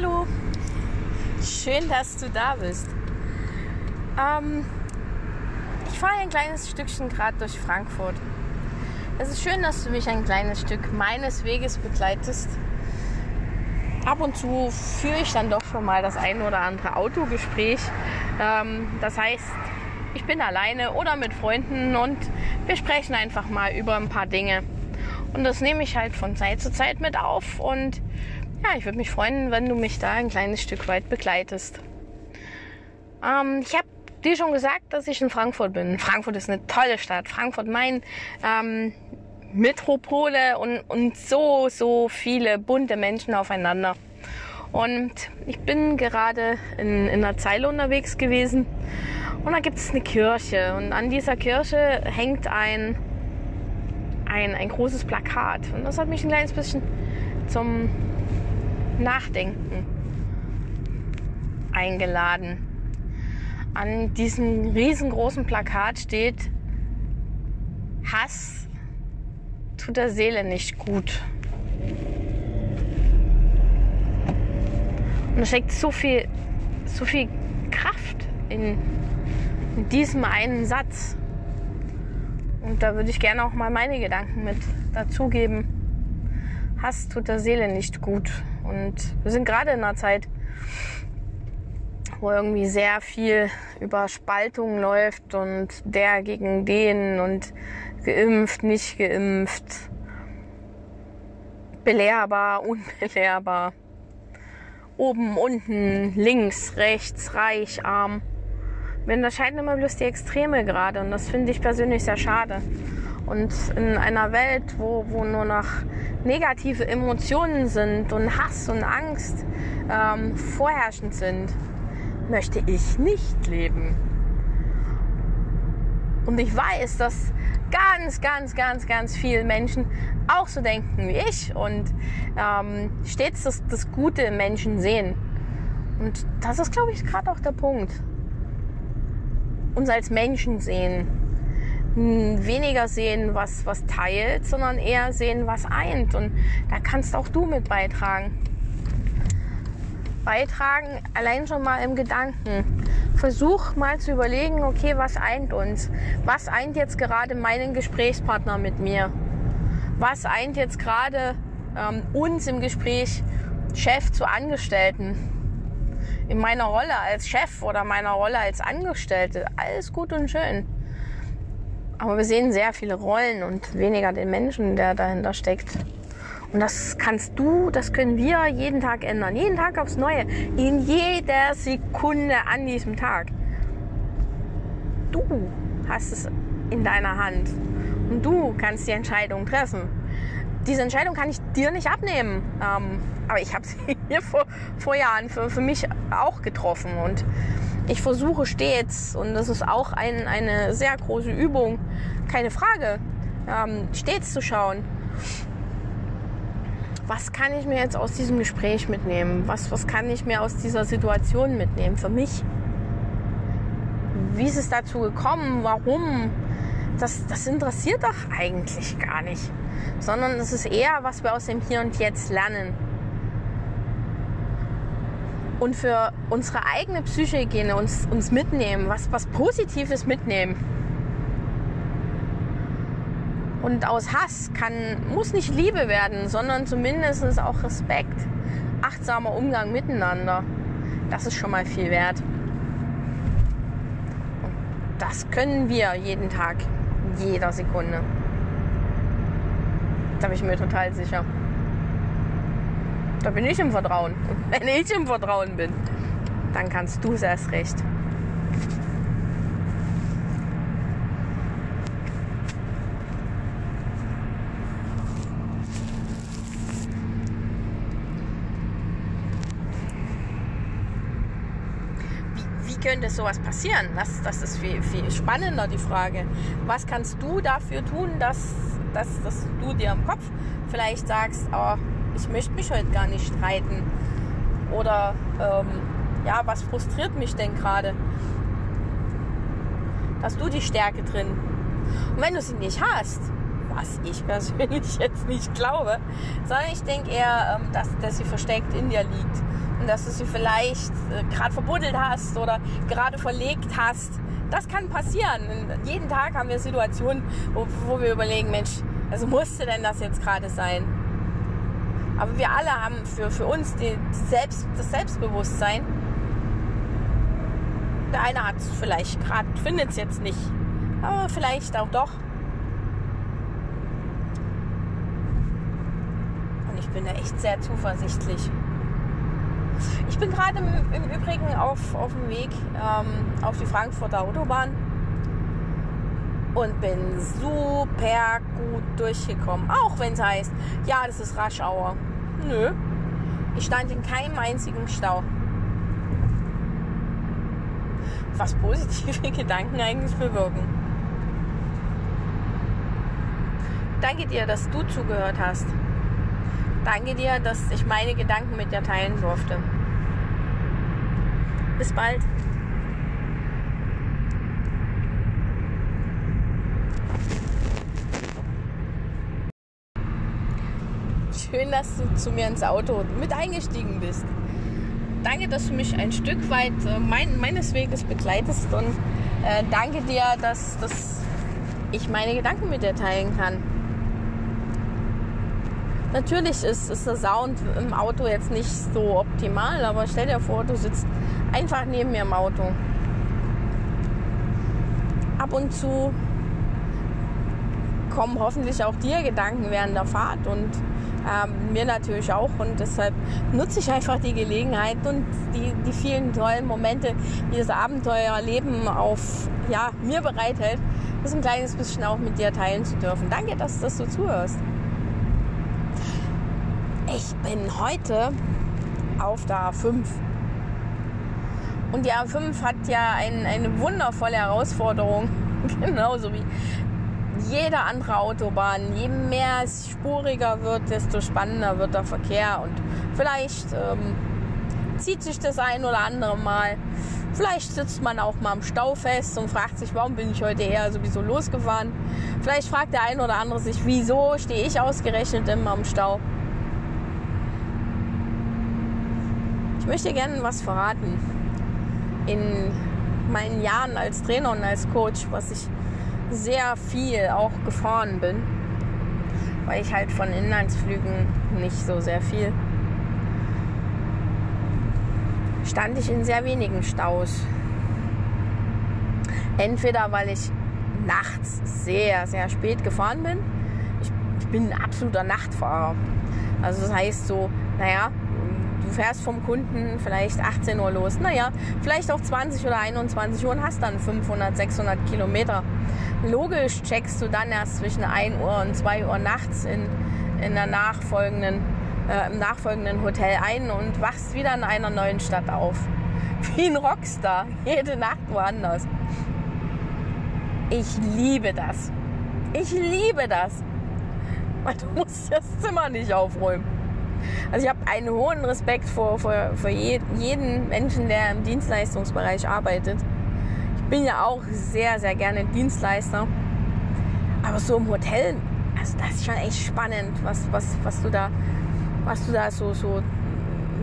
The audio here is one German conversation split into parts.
Hallo, schön, dass du da bist. Ähm, ich fahre ein kleines Stückchen gerade durch Frankfurt. Es ist schön, dass du mich ein kleines Stück meines Weges begleitest. Ab und zu führe ich dann doch schon mal das ein oder andere Autogespräch. Ähm, das heißt, ich bin alleine oder mit Freunden und wir sprechen einfach mal über ein paar Dinge. Und das nehme ich halt von Zeit zu Zeit mit auf und ja, ich würde mich freuen, wenn du mich da ein kleines Stück weit begleitest. Ähm, ich habe dir schon gesagt, dass ich in Frankfurt bin. Frankfurt ist eine tolle Stadt. Frankfurt mein ähm, Metropole und, und so, so viele bunte Menschen aufeinander. Und ich bin gerade in, in einer Zeile unterwegs gewesen und da gibt es eine Kirche und an dieser Kirche hängt ein, ein, ein großes Plakat und das hat mich ein kleines bisschen zum Nachdenken eingeladen. An diesem riesengroßen Plakat steht, Hass tut der Seele nicht gut. Und da steckt so viel, so viel Kraft in, in diesem einen Satz. Und da würde ich gerne auch mal meine Gedanken mit dazugeben. Hass tut der Seele nicht gut. Und wir sind gerade in einer Zeit, wo irgendwie sehr viel über Spaltung läuft und der gegen den und geimpft, nicht geimpft, belehrbar, unbelehrbar, oben, unten, links, rechts, reich, arm. Wir unterscheiden immer bloß die Extreme gerade und das finde ich persönlich sehr schade. Und in einer Welt, wo, wo nur noch negative Emotionen sind und Hass und Angst ähm, vorherrschend sind, möchte ich nicht leben. Und ich weiß, dass ganz, ganz, ganz, ganz viele Menschen auch so denken wie ich und ähm, stets das, das Gute im Menschen sehen. Und das ist, glaube ich, gerade auch der Punkt. Uns als Menschen sehen. Weniger sehen, was, was teilt, sondern eher sehen, was eint. Und da kannst auch du mit beitragen beitragen, allein schon mal im Gedanken. Versuch mal zu überlegen, okay, was eint uns? Was eint jetzt gerade meinen Gesprächspartner mit mir? Was eint jetzt gerade ähm, uns im Gespräch Chef zu Angestellten? In meiner Rolle als Chef oder meiner Rolle als Angestellte, alles gut und schön. Aber wir sehen sehr viele Rollen und weniger den Menschen, der dahinter steckt. Und das kannst du, das können wir jeden Tag ändern. Jeden Tag aufs Neue. In jeder Sekunde an diesem Tag. Du hast es in deiner Hand. Und du kannst die Entscheidung treffen. Diese Entscheidung kann ich dir nicht abnehmen. Ähm, aber ich habe sie hier vor, vor Jahren für, für mich auch getroffen. Und ich versuche stets, und das ist auch ein, eine sehr große Übung, keine Frage, ähm, stets zu schauen, was kann ich mir jetzt aus diesem Gespräch mitnehmen? Was, was kann ich mir aus dieser Situation mitnehmen für mich? Wie ist es dazu gekommen? Warum? Das, das interessiert doch eigentlich gar nicht. Sondern es ist eher, was wir aus dem Hier und Jetzt lernen. Und für unsere eigene Psychohygiene uns, uns mitnehmen, was, was Positives mitnehmen. Und aus Hass kann, muss nicht Liebe werden, sondern zumindest auch Respekt, achtsamer Umgang miteinander. Das ist schon mal viel wert. Und das können wir jeden Tag, jeder Sekunde. Da bin ich mir total sicher. Da bin ich im Vertrauen. Und wenn ich im Vertrauen bin, dann kannst du es erst recht. könnte sowas passieren? Das, das ist viel, viel spannender, die Frage. Was kannst du dafür tun, dass, dass, dass du dir im Kopf vielleicht sagst, oh, ich möchte mich heute gar nicht streiten? Oder ähm, ja, was frustriert mich denn gerade? Dass du die Stärke drin. Und wenn du sie nicht hast, was ich persönlich jetzt nicht glaube, sondern ich denke eher, ähm, dass, dass sie versteckt in dir liegt und dass du sie vielleicht äh, gerade verbuddelt hast oder gerade verlegt hast. Das kann passieren. jeden Tag haben wir Situationen, wo, wo wir überlegen, Mensch, also musste denn das jetzt gerade sein? Aber wir alle haben für, für uns die, die Selbst, das Selbstbewusstsein. Der eine hat es vielleicht gerade, findet es jetzt nicht. Aber vielleicht auch doch. Und ich bin da echt sehr zuversichtlich. Ich bin gerade im, im, Übrigen auf, auf dem Weg ähm, auf die Frankfurter Autobahn und bin super gut durchgekommen. Auch wenn es heißt, ja, das ist Raschauer. Nö, ich stand in keinem einzigen Stau. Was positive Gedanken eigentlich bewirken. Danke dir, dass du zugehört hast. Danke dir, dass ich meine Gedanken mit dir teilen durfte. Bis bald. Schön, dass du zu mir ins Auto mit eingestiegen bist. Danke, dass du mich ein Stück weit äh, mein, meines Weges begleitest und äh, danke dir, dass, dass ich meine Gedanken mit dir teilen kann. Natürlich ist, ist der Sound im Auto jetzt nicht so optimal, aber stell dir vor, du sitzt einfach neben mir im Auto. Ab und zu kommen hoffentlich auch dir Gedanken während der Fahrt und ähm, mir natürlich auch. Und deshalb nutze ich einfach die Gelegenheit und die, die vielen tollen Momente, die das Abenteuerleben auf ja, mir bereithält, das ein kleines bisschen auch mit dir teilen zu dürfen. Danke, dass, dass du zuhörst. Ich bin heute auf der A5. Und die A5 hat ja ein, eine wundervolle Herausforderung, genauso wie jede andere Autobahn. Je mehr es spuriger wird, desto spannender wird der Verkehr. Und vielleicht ähm, zieht sich das ein oder andere Mal. Vielleicht sitzt man auch mal im Stau fest und fragt sich, warum bin ich heute eher sowieso losgefahren. Vielleicht fragt der ein oder andere sich, wieso stehe ich ausgerechnet immer im Stau. Ich möchte gerne was verraten. In meinen Jahren als Trainer und als Coach, was ich sehr viel auch gefahren bin, weil ich halt von Inlandsflügen nicht so sehr viel, stand ich in sehr wenigen Staus. Entweder weil ich nachts sehr, sehr spät gefahren bin. Ich, ich bin ein absoluter Nachtfahrer. Also das heißt so, naja, du fährst vom Kunden vielleicht 18 Uhr los. Naja, vielleicht auch 20 oder 21 Uhr und hast dann 500, 600 Kilometer. Logisch checkst du dann erst zwischen 1 Uhr und 2 Uhr nachts in, in der nachfolgenden, äh, im nachfolgenden Hotel ein und wachst wieder in einer neuen Stadt auf. Wie ein Rockstar. Jede Nacht woanders. Ich liebe das. Ich liebe das. Weil du musst das Zimmer nicht aufräumen. Also ich habe einen hohen Respekt vor, vor, vor je, jeden Menschen, der im Dienstleistungsbereich arbeitet. Bin ja auch sehr, sehr gerne Dienstleister. Aber so im Hotel, also das ist schon echt spannend, was, was, was du da, was du da so, so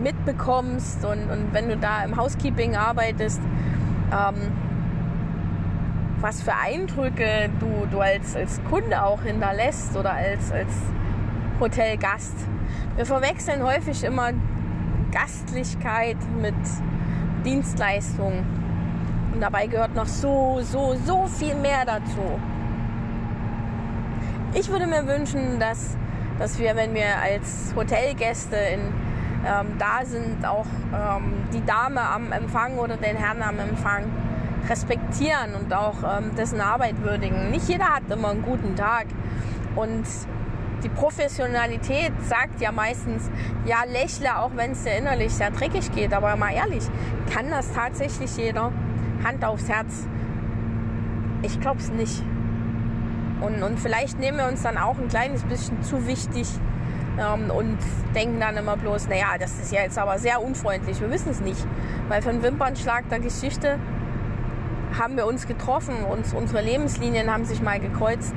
mitbekommst und, und wenn du da im Housekeeping arbeitest, ähm, was für Eindrücke du, du als, als Kunde auch hinterlässt oder als, als Hotelgast. Wir verwechseln häufig immer Gastlichkeit mit Dienstleistung. Und dabei gehört noch so, so, so viel mehr dazu. Ich würde mir wünschen, dass, dass wir, wenn wir als Hotelgäste in, ähm, da sind, auch ähm, die Dame am Empfang oder den Herrn am Empfang respektieren und auch ähm, dessen Arbeit würdigen. Nicht jeder hat immer einen guten Tag. Und die Professionalität sagt ja meistens, ja, lächle, auch wenn es dir innerlich sehr dreckig geht. Aber mal ehrlich, kann das tatsächlich jeder? Hand aufs Herz. Ich glaube es nicht. Und, und vielleicht nehmen wir uns dann auch ein kleines bisschen zu wichtig ähm, und denken dann immer bloß, naja, das ist ja jetzt aber sehr unfreundlich. Wir wissen es nicht. Weil für einen Wimpernschlag der Geschichte haben wir uns getroffen, uns, unsere Lebenslinien haben sich mal gekreuzt.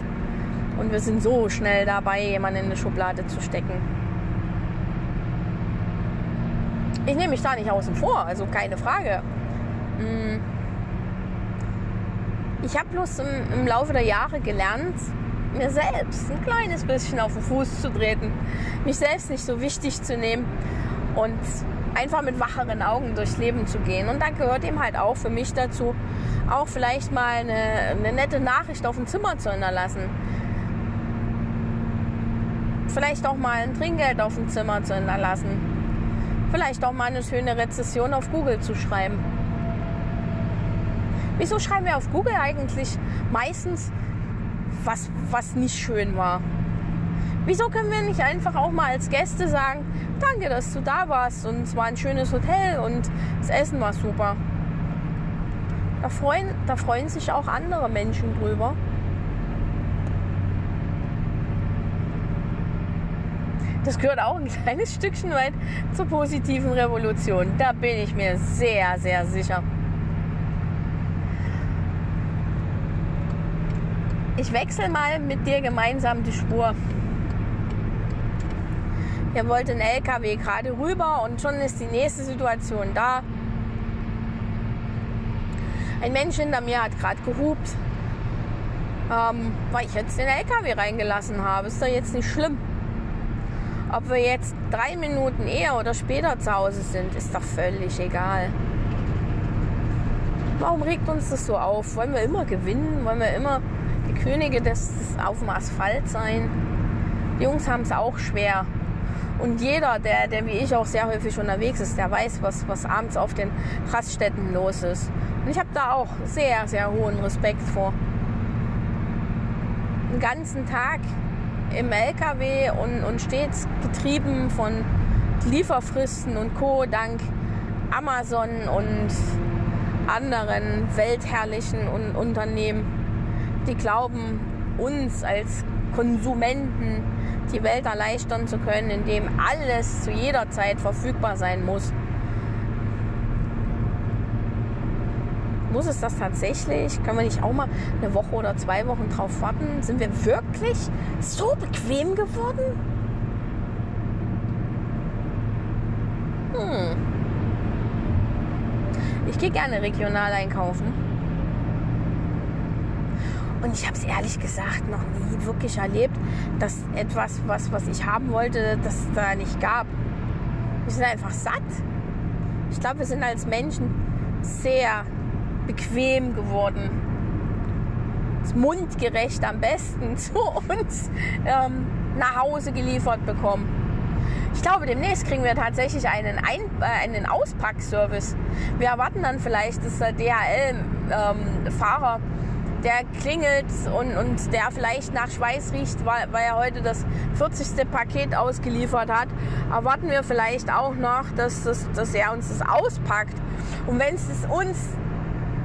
Und wir sind so schnell dabei, jemanden in eine Schublade zu stecken. Ich nehme mich da nicht außen vor, also keine Frage. Hm. Ich habe bloß im, im Laufe der Jahre gelernt, mir selbst ein kleines bisschen auf den Fuß zu treten, mich selbst nicht so wichtig zu nehmen und einfach mit wacheren Augen durchs Leben zu gehen. Und da gehört eben halt auch für mich dazu, auch vielleicht mal eine, eine nette Nachricht auf dem Zimmer zu hinterlassen. Vielleicht auch mal ein Trinkgeld auf dem Zimmer zu hinterlassen. Vielleicht auch mal eine schöne Rezession auf Google zu schreiben. Wieso schreiben wir auf Google eigentlich meistens was, was nicht schön war? Wieso können wir nicht einfach auch mal als Gäste sagen, danke, dass du da warst und es war ein schönes Hotel und das Essen war super. Da freuen, da freuen sich auch andere Menschen drüber. Das gehört auch ein kleines Stückchen weit zur positiven Revolution. Da bin ich mir sehr, sehr sicher. Ich wechsle mal mit dir gemeinsam die Spur. Hier wollte ein LKW gerade rüber und schon ist die nächste Situation da. Ein Mensch hinter mir hat gerade gehupt, ähm, weil ich jetzt den LKW reingelassen habe. Ist doch jetzt nicht schlimm. Ob wir jetzt drei Minuten eher oder später zu Hause sind, ist doch völlig egal. Warum regt uns das so auf? Wollen wir immer gewinnen? Wollen wir immer die Könige des, des auf dem Asphalt sein? Die Jungs haben es auch schwer. Und jeder, der, der wie ich auch sehr häufig unterwegs ist, der weiß, was, was abends auf den Raststätten los ist. Und ich habe da auch sehr, sehr hohen Respekt vor. Den ganzen Tag im LKW und, und stets getrieben von Lieferfristen und Co. dank Amazon und anderen weltherrlichen Unternehmen, die glauben, uns als Konsumenten die Welt erleichtern zu können, indem alles zu jeder Zeit verfügbar sein muss. Muss es das tatsächlich? Können wir nicht auch mal eine Woche oder zwei Wochen drauf warten? Sind wir wirklich so bequem geworden? Hm. Ich gehe gerne regional einkaufen. Und ich habe es ehrlich gesagt noch nie wirklich erlebt, dass etwas, was, was ich haben wollte, das da nicht gab. Wir sind einfach satt. Ich glaube, wir sind als Menschen sehr bequem geworden. Mundgerecht am besten zu uns ähm, nach Hause geliefert bekommen. Ich glaube, demnächst kriegen wir tatsächlich einen, Ein äh, einen Auspackservice. Wir erwarten dann vielleicht, dass der DHL-Fahrer ähm, der klingelt und, und der vielleicht nach Schweiß riecht, weil, weil er heute das 40. Paket ausgeliefert hat, erwarten wir vielleicht auch noch, dass, dass, dass er uns das auspackt. Und wenn es uns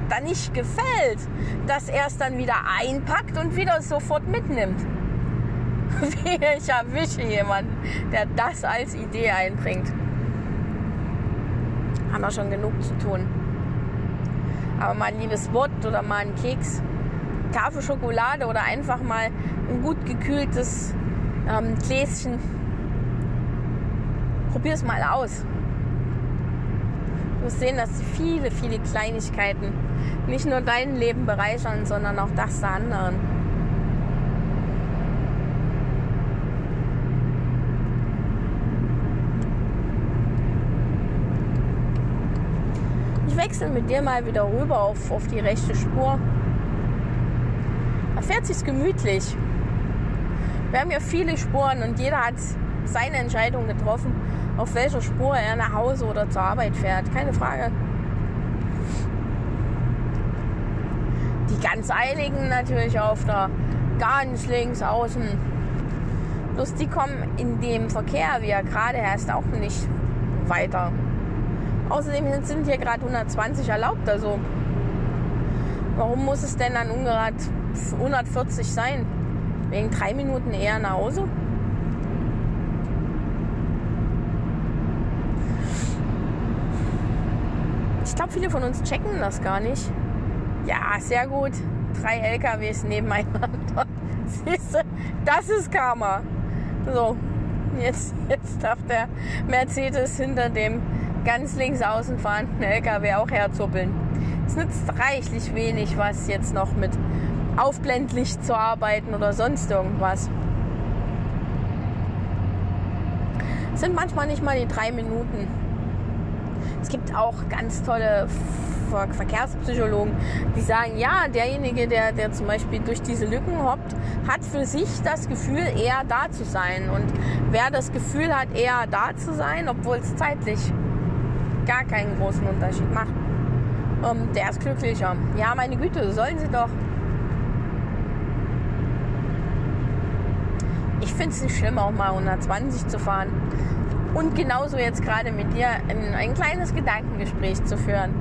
dann nicht gefällt, dass er es dann wieder einpackt und wieder sofort mitnimmt. ich erwische jemanden, der das als Idee einbringt. Haben wir schon genug zu tun. Aber mal ein liebes Wort oder mal ein Keks Tafel Schokolade oder einfach mal ein gut gekühltes ähm, Gläschen. Probier es mal aus. Du wirst sehen, dass viele, viele Kleinigkeiten nicht nur dein Leben bereichern, sondern auch das der anderen. Ich wechsle mit dir mal wieder rüber auf, auf die rechte Spur fährt sich gemütlich. Wir haben ja viele Spuren und jeder hat seine Entscheidung getroffen, auf welcher Spur er nach Hause oder zur Arbeit fährt. Keine Frage. Die ganz Eiligen natürlich auf der ganz links außen. Bloß die kommen in dem Verkehr, wie er gerade herrscht, auch nicht weiter. Außerdem sind hier gerade 120 erlaubt, also warum muss es denn dann ungerad 140 sein. Wegen drei Minuten eher nach Hause. Ich glaube, viele von uns checken das gar nicht. Ja, sehr gut. Drei LKWs nebeneinander. Siehst du, das ist Karma. So, jetzt, jetzt darf der Mercedes hinter dem ganz links außen fahrenden LKW auch herzuppeln. Es nützt reichlich wenig, was jetzt noch mit Aufblendlicht zu arbeiten oder sonst irgendwas. Es sind manchmal nicht mal die drei Minuten. Es gibt auch ganz tolle Verkehrspsychologen, die sagen, ja, derjenige, der, der zum Beispiel durch diese Lücken hoppt, hat für sich das Gefühl, eher da zu sein. Und wer das Gefühl hat, eher da zu sein, obwohl es zeitlich gar keinen großen Unterschied macht, ähm, der ist glücklicher. Ja, meine Güte, sollen sie doch. Ich finde es nicht schlimm, auch mal 120 zu fahren. Und genauso jetzt gerade mit dir ein, ein kleines Gedankengespräch zu führen.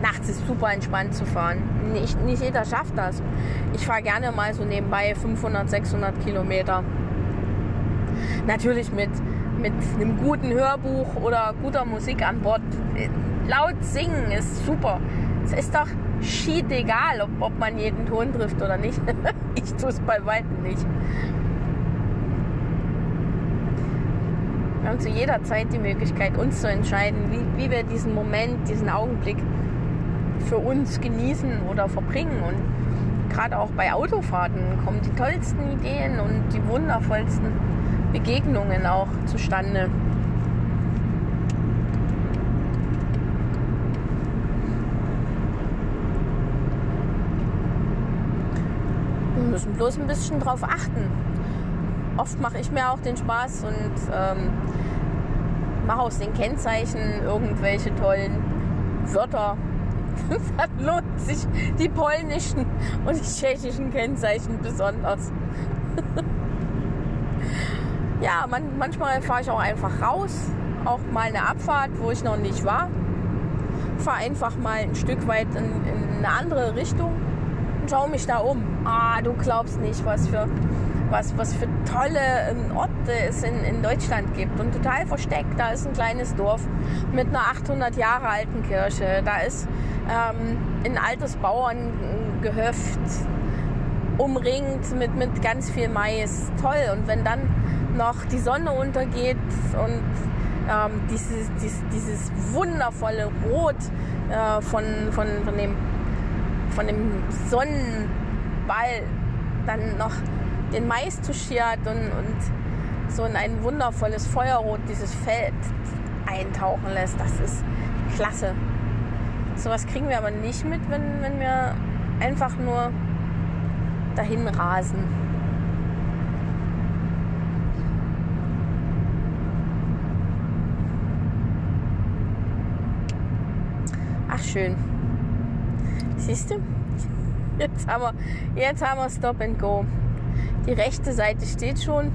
Nachts ist super entspannt zu fahren. Nicht, nicht jeder schafft das. Ich fahre gerne mal so nebenbei 500, 600 Kilometer. Natürlich mit, mit einem guten Hörbuch oder guter Musik an Bord. Laut singen ist super. Es ist doch schied egal, ob, ob man jeden Ton trifft oder nicht. ich tue es bei weitem nicht. Wir haben zu jeder Zeit die Möglichkeit, uns zu entscheiden, wie, wie wir diesen Moment, diesen Augenblick für uns genießen oder verbringen. Und gerade auch bei Autofahrten kommen die tollsten Ideen und die wundervollsten Begegnungen auch zustande. Müssen bloß ein bisschen drauf achten. Oft mache ich mir auch den Spaß und ähm, mache aus den Kennzeichen irgendwelche tollen Wörter. Dann lohnt sich die polnischen und die tschechischen Kennzeichen besonders. ja, man, manchmal fahre ich auch einfach raus, auch mal eine Abfahrt, wo ich noch nicht war. Fahre einfach mal ein Stück weit in, in eine andere Richtung schaue mich da um. Ah, du glaubst nicht, was für, was, was für tolle ähm, Orte es in, in Deutschland gibt. Und total versteckt, da ist ein kleines Dorf mit einer 800 Jahre alten Kirche. Da ist ähm, ein altes Bauerngehöft umringt mit, mit ganz viel Mais. Toll. Und wenn dann noch die Sonne untergeht und ähm, dieses, dieses, dieses wundervolle Rot äh, von, von, von, dem, von dem Sonnenball dann noch den Mais touchiert und, und so in ein wundervolles Feuerrot dieses Feld eintauchen lässt. Das ist klasse. Sowas kriegen wir aber nicht mit, wenn, wenn wir einfach nur dahin rasen. Ach schön. Siehst du? Jetzt haben wir, jetzt haben wir Stop and Go. Die rechte Seite steht schon.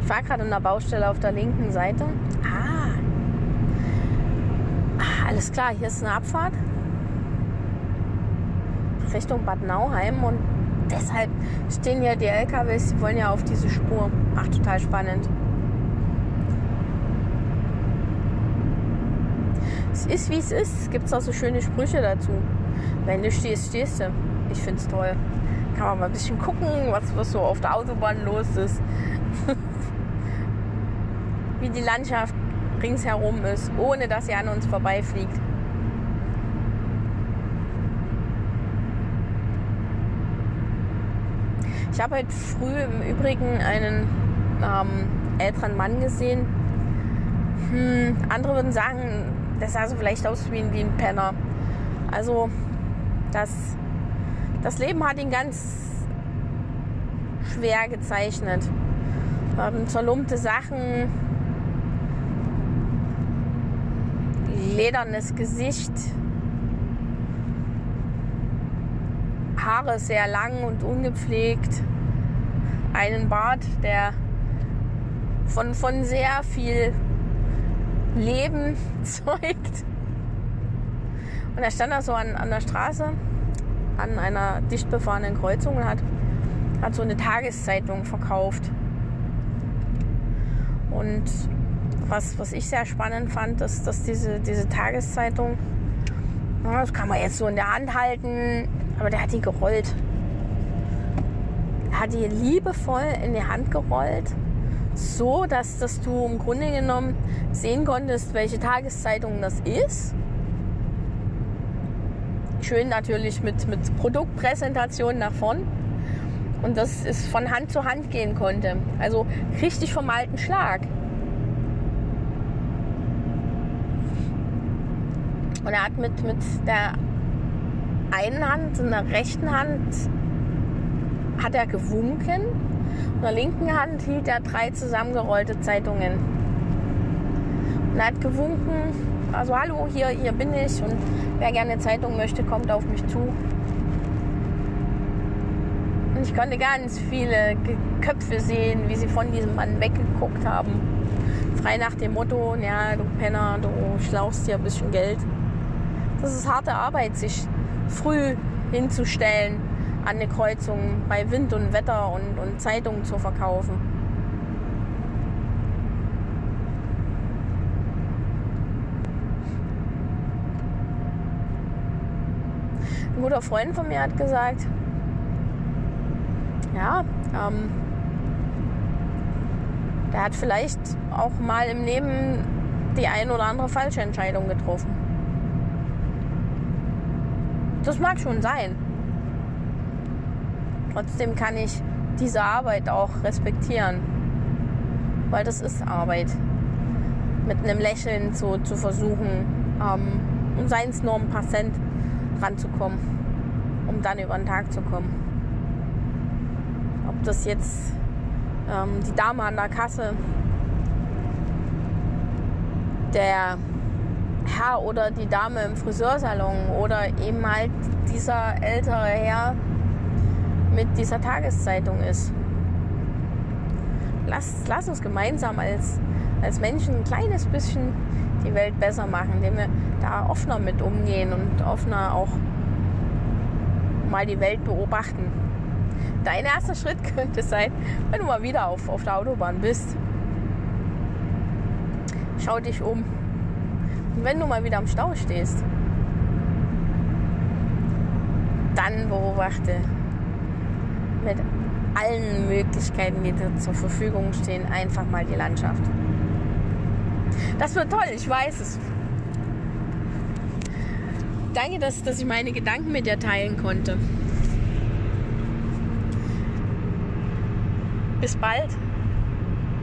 Ich fahre gerade an der Baustelle auf der linken Seite. Ah. ah. Alles klar, hier ist eine Abfahrt. Richtung Bad Nauheim und deshalb stehen ja die LKWs, die wollen ja auf diese Spur. Ach, total spannend. Es ist wie es ist. Gibt es auch so schöne Sprüche dazu. Wenn du stehst, stehst du. Ich finde es toll. Kann man mal ein bisschen gucken, was, was so auf der Autobahn los ist. wie die Landschaft ringsherum ist, ohne dass sie an uns vorbeifliegt. Ich habe heute früh im Übrigen einen ähm, älteren Mann gesehen. Hm, andere würden sagen, das sah so vielleicht aus wie, wie ein Penner. Also das, das Leben hat ihn ganz schwer gezeichnet. Ähm, zerlumpte Sachen, ledernes Gesicht, Haare sehr lang und ungepflegt, einen Bart, der von, von sehr viel Leben zeugt. Und er stand da so an, an der Straße, an einer dicht befahrenen Kreuzung und hat, hat so eine Tageszeitung verkauft. Und was, was ich sehr spannend fand, ist, dass diese, diese Tageszeitung, das kann man jetzt so in der Hand halten, aber der hat die gerollt. Er hat die liebevoll in die Hand gerollt, so dass, dass du im Grunde genommen sehen konntest, welche Tageszeitung das ist. Schön natürlich mit, mit Produktpräsentation nach vorn. Und dass es von Hand zu Hand gehen konnte. Also richtig vom alten Schlag. Und er hat mit, mit der einen Hand, in der rechten Hand, hat er gewunken. In der linken Hand hielt er drei zusammengerollte Zeitungen. Und hat gewunken, also hallo, hier, hier bin ich und wer gerne Zeitung möchte, kommt auf mich zu. Und ich konnte ganz viele Köpfe sehen, wie sie von diesem Mann weggeguckt haben. Frei nach dem Motto, ja, du Penner, du schlauchst hier ein bisschen Geld. Das ist harte Arbeit, sich früh hinzustellen an eine Kreuzung bei Wind und Wetter und, und Zeitungen zu verkaufen. Ein guter Freund von mir hat gesagt, ja, ähm, der hat vielleicht auch mal im Leben die ein oder andere falsche Entscheidung getroffen. Das mag schon sein. Trotzdem kann ich diese Arbeit auch respektieren, weil das ist Arbeit. Mit einem Lächeln zu, zu versuchen, ähm, um seins nur ein paar Cent ranzukommen, um dann über den Tag zu kommen. Ob das jetzt ähm, die Dame an der Kasse, der Herr oder die Dame im Friseursalon oder eben halt dieser ältere Herr mit dieser Tageszeitung ist. Lass, lass uns gemeinsam als, als Menschen ein kleines bisschen die Welt besser machen, indem wir da offener mit umgehen und offener auch mal die Welt beobachten. Dein erster Schritt könnte sein, wenn du mal wieder auf, auf der Autobahn bist. Schau dich um. Und wenn du mal wieder am Stau stehst, dann beobachte mit allen Möglichkeiten, die dir zur Verfügung stehen, einfach mal die Landschaft. Das wird toll, ich weiß es. Danke, dass, dass ich meine Gedanken mit dir teilen konnte. Bis bald.